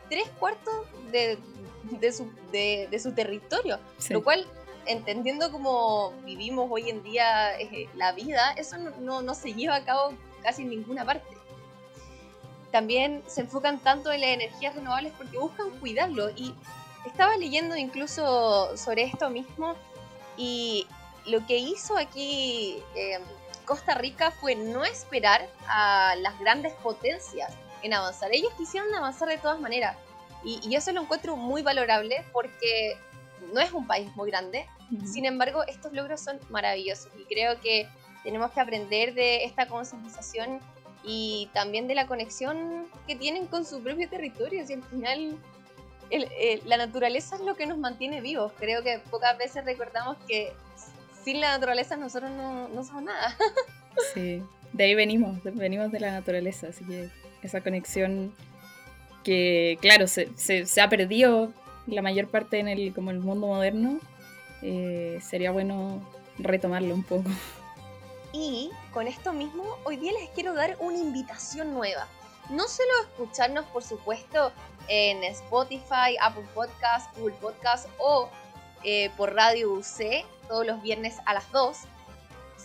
tres cuartos de, de su, de- de su territorio. Sí. Lo cual, entendiendo cómo vivimos hoy en día eh, la vida, eso no, no- no se lleva a cabo casi en ninguna parte. También se enfocan tanto en las energías renovables porque buscan cuidarlo. Y estaba leyendo incluso sobre esto mismo y lo que hizo aquí eh, Costa Rica fue no esperar a las grandes potencias en avanzar. Ellos quisieron avanzar de todas maneras. Y, y eso lo encuentro muy valorable porque no es un país muy grande. Sin embargo, estos logros son maravillosos y creo que tenemos que aprender de esta concientización y también de la conexión que tienen con su propio territorio. Si al final el- el- la naturaleza es lo que nos mantiene vivos. Creo que pocas veces recordamos que sin la naturaleza nosotros no, no somos nada. Sí, de ahí venimos, venimos de la naturaleza, así que esa conexión que, claro, se, se- se ha perdido la mayor parte en el, como el mundo moderno, eh, sería bueno retomarlo un poco. Y con esto mismo, hoy día les quiero dar una invitación nueva. No solo escucharnos, por supuesto, en Spotify, Apple Podcast, Google Podcast o eh, por Radio UC todos los viernes a las 2,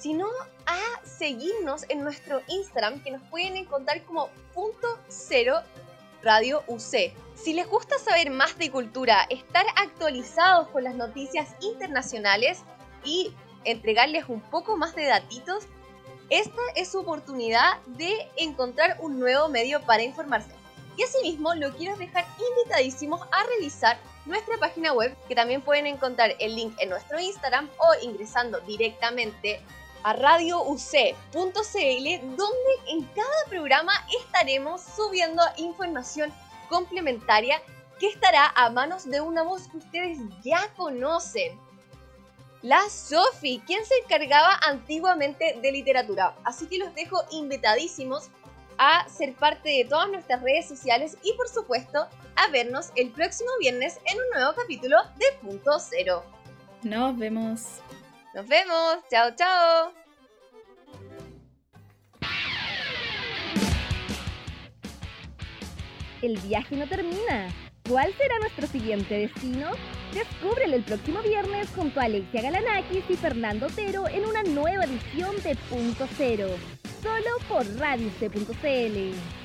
sino a seguirnos en nuestro Instagram que nos pueden encontrar como punto cero Radio UC. Si les gusta saber más de cultura, estar actualizados con las noticias internacionales y entregarles un poco más de datitos, esta es su oportunidad de encontrar un nuevo medio para informarse. Y asimismo, lo quiero dejar invitadísimos a revisar nuestra página web, que también pueden encontrar el link en nuestro Instagram o ingresando directamente a radiouc.cl, donde en cada programa estaremos subiendo información complementaria que estará a manos de una voz que ustedes ya conocen. La Sofi, quien se encargaba antiguamente de literatura. Así que los dejo invitadísimos a ser parte de todas nuestras redes sociales y por supuesto a vernos el próximo viernes en un nuevo capítulo de Punto Cero. Nos vemos. Nos vemos. Chao, chao. El viaje no termina. ¿Cuál será nuestro siguiente destino? Descúbrelo el próximo viernes junto a Alexia Galanakis y Fernando Otero en una nueva edición de Punto Cero, solo por Radio C.cl.